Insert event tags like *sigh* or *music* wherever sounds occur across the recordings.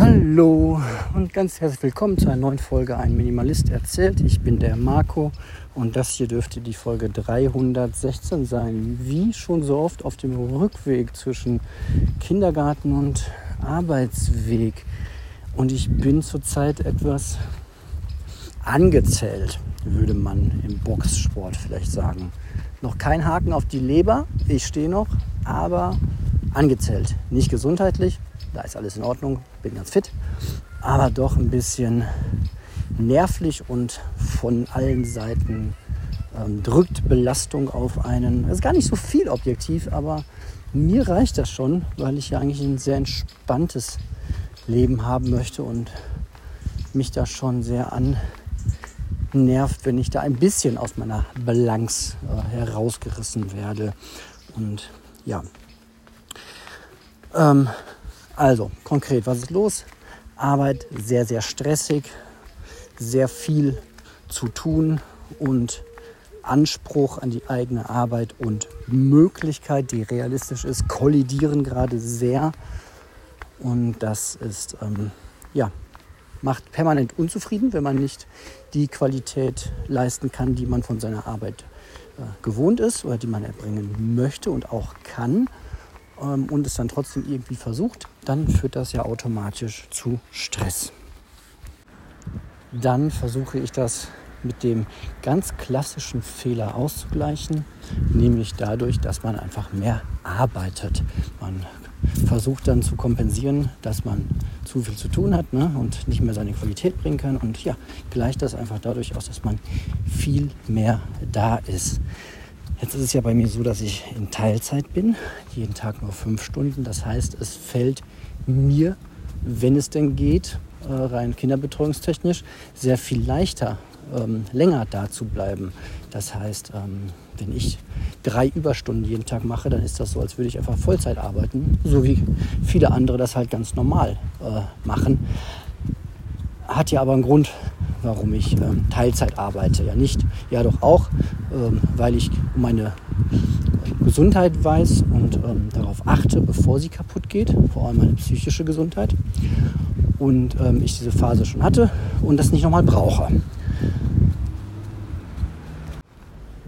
Hallo und ganz herzlich willkommen zu einer neuen Folge Ein Minimalist erzählt. Ich bin der Marco und das hier dürfte die Folge 316 sein. Wie schon so oft auf dem Rückweg zwischen Kindergarten und Arbeitsweg. Und ich bin zurzeit etwas angezählt, würde man im Boxsport vielleicht sagen. Noch kein Haken auf die Leber, ich stehe noch, aber angezählt. Nicht gesundheitlich, da ist alles in Ordnung, bin ganz fit, aber doch ein bisschen nervlich und von allen Seiten ähm, drückt Belastung auf einen. Das ist gar nicht so viel objektiv, aber mir reicht das schon, weil ich ja eigentlich ein sehr entspanntes Leben haben möchte und mich da schon sehr annervt, wenn ich da ein bisschen aus meiner Balance äh, herausgerissen werde. Und ja. Ähm, also, konkret, was ist los? Arbeit sehr, sehr stressig, sehr viel zu tun und Anspruch an die eigene Arbeit und Möglichkeit, die realistisch ist, kollidieren gerade sehr. Und das ist, ähm, ja, macht permanent unzufrieden, wenn man nicht die Qualität leisten kann, die man von seiner Arbeit äh, gewohnt ist oder die man erbringen möchte und auch kann ähm, und es dann trotzdem irgendwie versucht, dann führt das ja automatisch zu Stress. Dann versuche ich das mit dem ganz klassischen Fehler auszugleichen, nämlich dadurch, dass man einfach mehr arbeitet. Man versucht dann zu kompensieren, dass man zu viel zu tun hat ne, und nicht mehr seine Qualität bringen kann und ja, gleicht das einfach dadurch aus, dass man viel mehr da ist. Jetzt ist es ja bei mir so, dass ich in Teilzeit bin, jeden Tag nur fünf Stunden. Das heißt, es fällt mir, wenn es denn geht, äh, rein kinderbetreuungstechnisch, sehr viel leichter, ähm, länger da zu bleiben. Das heißt, ähm, wenn ich drei Überstunden jeden Tag mache, dann ist das so, als würde ich einfach Vollzeit arbeiten, so wie viele andere das halt ganz normal äh, machen. Hat ja aber einen Grund, warum ich ähm, Teilzeit arbeite. Ja nicht, ja doch auch, ähm, weil ich um meine Gesundheit weiß und ähm, darauf achte, bevor sie kaputt geht, vor allem meine psychische Gesundheit. Und ähm, ich diese Phase schon hatte und das nicht nochmal brauche.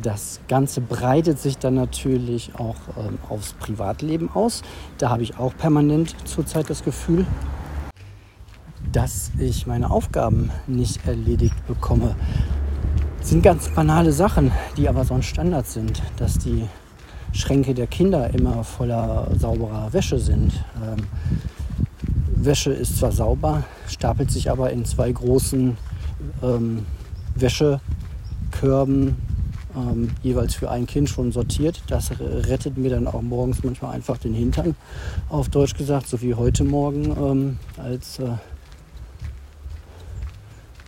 Das Ganze breitet sich dann natürlich auch ähm, aufs Privatleben aus. Da habe ich auch permanent zurzeit das Gefühl, dass ich meine Aufgaben nicht erledigt bekomme. Das sind ganz banale Sachen, die aber so ein Standard sind, dass die Schränke der Kinder immer voller sauberer Wäsche sind. Ähm, Wäsche ist zwar sauber, stapelt sich aber in zwei großen ähm, Wäschekörben ähm, jeweils für ein Kind schon sortiert. Das rettet mir dann auch morgens manchmal einfach den Hintern, auf Deutsch gesagt, so wie heute Morgen, ähm, als äh,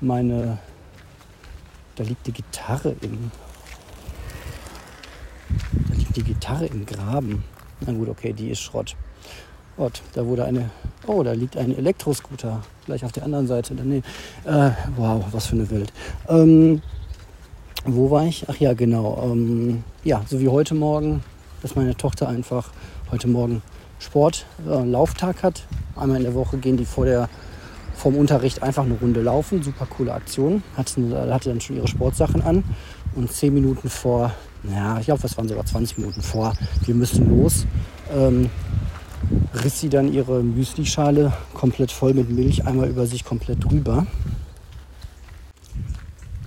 meine, da liegt die Gitarre im, da liegt die Gitarre im Graben. Na gut, okay, die ist Schrott. Gott, da wurde eine, oh, da liegt ein Elektroscooter gleich auf der anderen Seite. Nee, äh, wow, was für eine Welt. Ähm, wo war ich? Ach ja, genau. Ähm, ja, so wie heute Morgen, dass meine Tochter einfach heute Morgen Sport, äh, Lauftag hat. Einmal in der Woche gehen die vor der vom Unterricht einfach eine Runde laufen. Super coole Aktion. Hatte, hatte dann schon ihre Sportsachen an. Und zehn Minuten vor, ja, ich glaube, es waren sogar 20 Minuten vor, wir müssen los, ähm, riss sie dann ihre Müslischale komplett voll mit Milch einmal über sich komplett drüber.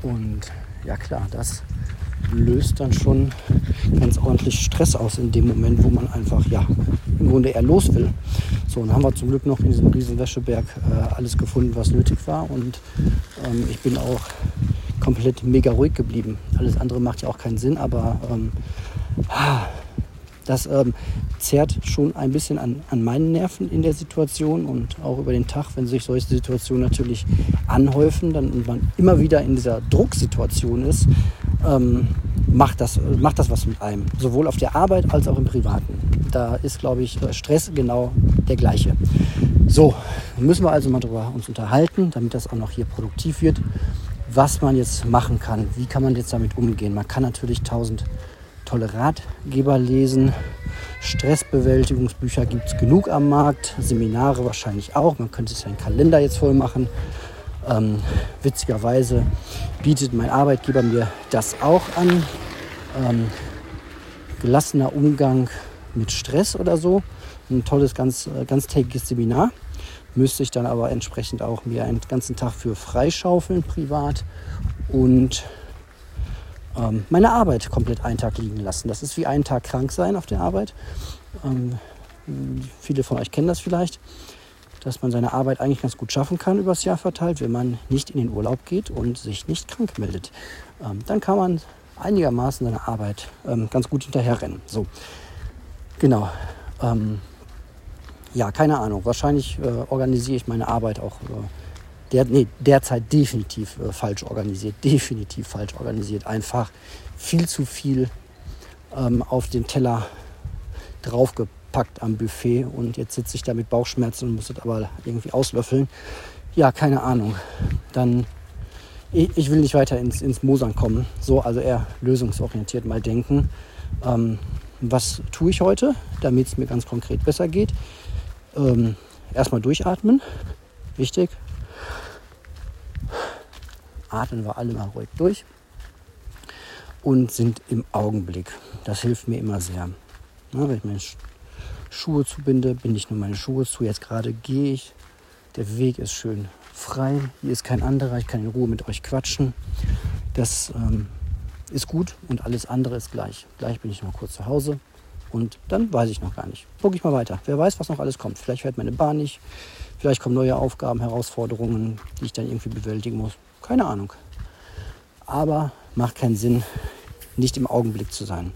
Und ja klar, das löst dann schon ganz ordentlich Stress aus in dem Moment, wo man einfach ja im Grunde eher los will. So, und haben wir zum Glück noch in diesem riesen Wäscheberg äh, alles gefunden, was nötig war. Und ähm, ich bin auch komplett mega ruhig geblieben. Alles andere macht ja auch keinen Sinn, aber ähm, das ähm, zerrt schon ein bisschen an, an meinen Nerven in der Situation und auch über den Tag, wenn sich solche Situationen natürlich anhäufen, dann und man immer wieder in dieser Drucksituation ist, ähm, macht, das, macht das was mit einem. Sowohl auf der Arbeit als auch im Privaten. Da ist, glaube ich, Stress genau der gleiche. So, müssen wir also mal darüber uns unterhalten, damit das auch noch hier produktiv wird, was man jetzt machen kann. Wie kann man jetzt damit umgehen? Man kann natürlich tausend tolle Ratgeber lesen. Stressbewältigungsbücher gibt es genug am Markt, Seminare wahrscheinlich auch. Man könnte seinen Kalender jetzt voll machen. Ähm, witzigerweise bietet mein Arbeitgeber mir das auch an. Ähm, gelassener Umgang mit Stress oder so. Ein tolles, ganz, äh, ganztägiges Seminar. Müsste ich dann aber entsprechend auch mir einen ganzen Tag für freischaufeln privat und ähm, meine Arbeit komplett einen Tag liegen lassen. Das ist wie einen Tag krank sein auf der Arbeit. Ähm, viele von euch kennen das vielleicht, dass man seine Arbeit eigentlich ganz gut schaffen kann übers Jahr verteilt, wenn man nicht in den Urlaub geht und sich nicht krank meldet. Ähm, dann kann man einigermaßen seine Arbeit ähm, ganz gut hinterherrennen. So, genau. Ähm, ja, keine Ahnung. Wahrscheinlich äh, organisiere ich meine Arbeit auch äh, der, nee, derzeit definitiv äh, falsch organisiert. *laughs* Definitiv falsch organisiert. Einfach viel zu viel ähm, auf den Teller draufgepackt am Buffet und jetzt sitze ich da mit Bauchschmerzen und muss das aber irgendwie auslöffeln. Ja, keine Ahnung. Dann, ich, ich will nicht weiter ins, ins Mosern kommen. So, also eher lösungsorientiert mal denken. Ähm, was tue ich heute, damit es mir ganz konkret besser geht? Ähm, erstmal durchatmen. Wichtig, atmen wir alle mal ruhig durch und sind im Augenblick. Das hilft mir immer sehr. Ja, wenn ich meine Schuhe zubinde, binde ich nur meine Schuhe zu. Jetzt gerade gehe ich. Der Weg ist schön frei. Hier ist kein anderer. Ich kann in Ruhe mit euch quatschen. Das ähm, ist gut und alles andere ist gleich. Gleich bin ich noch kurz zu Hause und dann weiß ich noch gar nicht. Gucke ich mal weiter. Wer weiß, was noch alles kommt. Vielleicht fährt meine Bahn nicht. Vielleicht kommen neue Aufgaben, Herausforderungen, die ich dann irgendwie bewältigen muss. Keine Ahnung. Aber macht keinen Sinn, nicht im Augenblick zu sein.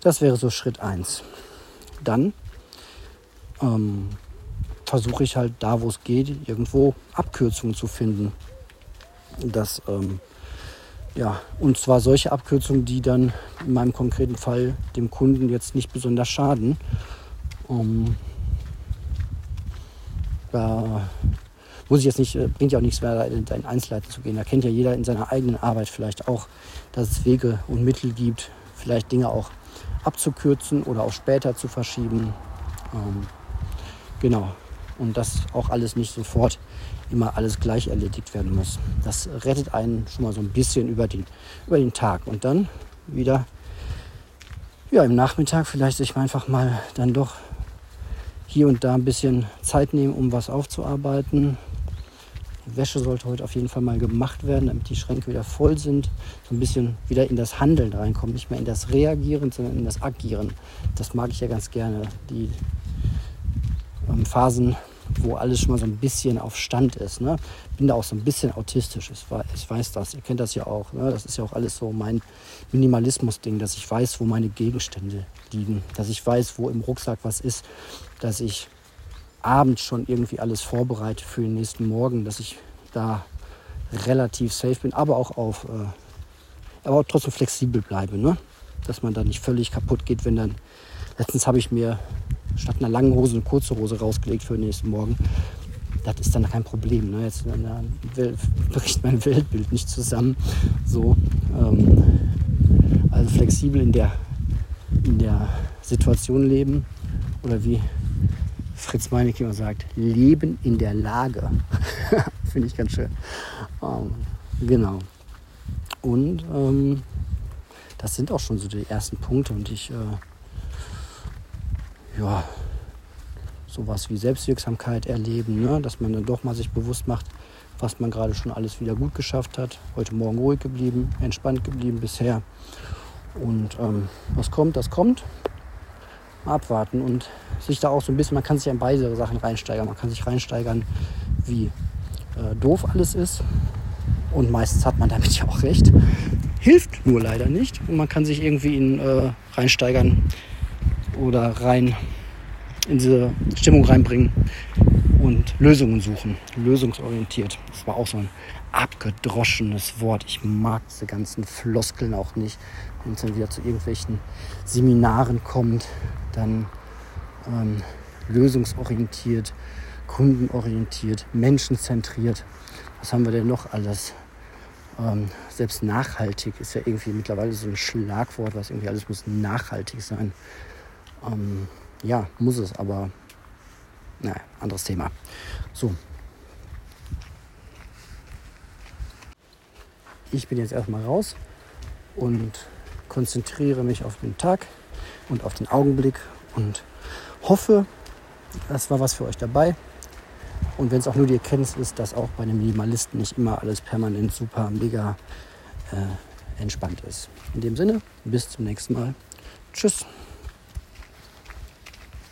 Das wäre so Schritt 1. Dann ähm, versuche ich halt da, wo es geht, irgendwo Abkürzungen zu finden. Das, ähm, ja, und zwar solche Abkürzungen, die dann in meinem konkreten Fall dem Kunden jetzt nicht besonders schaden. Ähm, da muss ich jetzt nicht, äh, bringt ja auch nichts mehr, in Einzelheiten zu gehen. Da kennt ja jeder in seiner eigenen Arbeit vielleicht auch, dass es Wege und Mittel gibt, vielleicht Dinge auch abzukürzen oder auch später zu verschieben. Ähm, genau. Und dass auch alles nicht sofort immer alles gleich erledigt werden muss. Das rettet einen schon mal so ein bisschen über den, über den Tag. Und dann wieder ja, im Nachmittag vielleicht sich einfach mal dann doch hier und da ein bisschen Zeit nehmen, um was aufzuarbeiten, die Wäsche sollte heute auf jeden Fall mal gemacht werden, damit die Schränke wieder voll sind. So ein bisschen wieder in das Handeln reinkommen. Nicht mehr in das Reagieren, sondern in das Agieren. Das mag ich ja ganz gerne. Die ähm, Phasen, wo alles schon mal so ein bisschen auf Stand ist. Ne? Bin da auch so ein bisschen autistisch. Ich weiß, das. Ihr kennt das ja auch. Ne? Das ist ja auch alles so mein Minimalismus-Ding, dass ich weiß, wo meine Gegenstände liegen. Dass ich weiß, wo im Rucksack was ist. Dass ich abends schon irgendwie alles vorbereitet für den nächsten Morgen, dass ich da relativ safe bin, aber auch auf, äh, aber auch trotzdem flexibel bleibe, ne? dass man da nicht völlig kaputt geht, wenn dann, letztens habe ich mir statt einer langen Hose eine kurze Hose rausgelegt für den nächsten Morgen. Das ist dann kein Problem. Ne? Jetzt äh, bricht mein Weltbild nicht zusammen. So, ähm, also flexibel in der, in der Situation leben oder wie Fritz Meinecke immer sagt, Leben in der Lage. *laughs* Finde ich ganz schön. Ähm, genau. Und ähm, das sind auch schon so die ersten Punkte. Und ich, äh, ja, sowas wie Selbstwirksamkeit erleben, ne? dass man dann doch mal sich bewusst macht, was man gerade schon alles wieder gut geschafft hat. Heute Morgen ruhig geblieben, entspannt geblieben bisher. Und ähm, was kommt, das kommt abwarten und sich da auch so ein bisschen, man kann sich in beide Sachen reinsteigern. Man kann sich reinsteigern, wie äh, doof alles ist. Und meistens hat man damit *laughs* ja auch recht. Hilft nur leider nicht. Und man kann sich irgendwie in, äh, reinsteigern oder rein in diese Stimmung reinbringen und Lösungen suchen. Lösungsorientiert. Das war auch so ein abgedroschenes Wort. Ich mag diese ganzen Floskeln auch nicht. Wenn es dann wieder zu irgendwelchen Seminaren kommt, dann ähm, lösungsorientiert, kundenorientiert, menschenzentriert. Was haben wir denn noch alles? Ähm, selbst nachhaltig ist ja irgendwie mittlerweile so ein Schlagwort, was irgendwie alles muss nachhaltig sein. Ähm, ja, muss es, aber naja, anderes Thema. So. Ich bin jetzt erstmal raus und konzentriere mich auf den Tag und auf den Augenblick und hoffe, das war was für euch dabei. Und wenn es auch nur die Erkenntnis ist, dass auch bei einem Minimalisten nicht immer alles permanent super, mega äh, entspannt ist. In dem Sinne, bis zum nächsten Mal. Tschüss.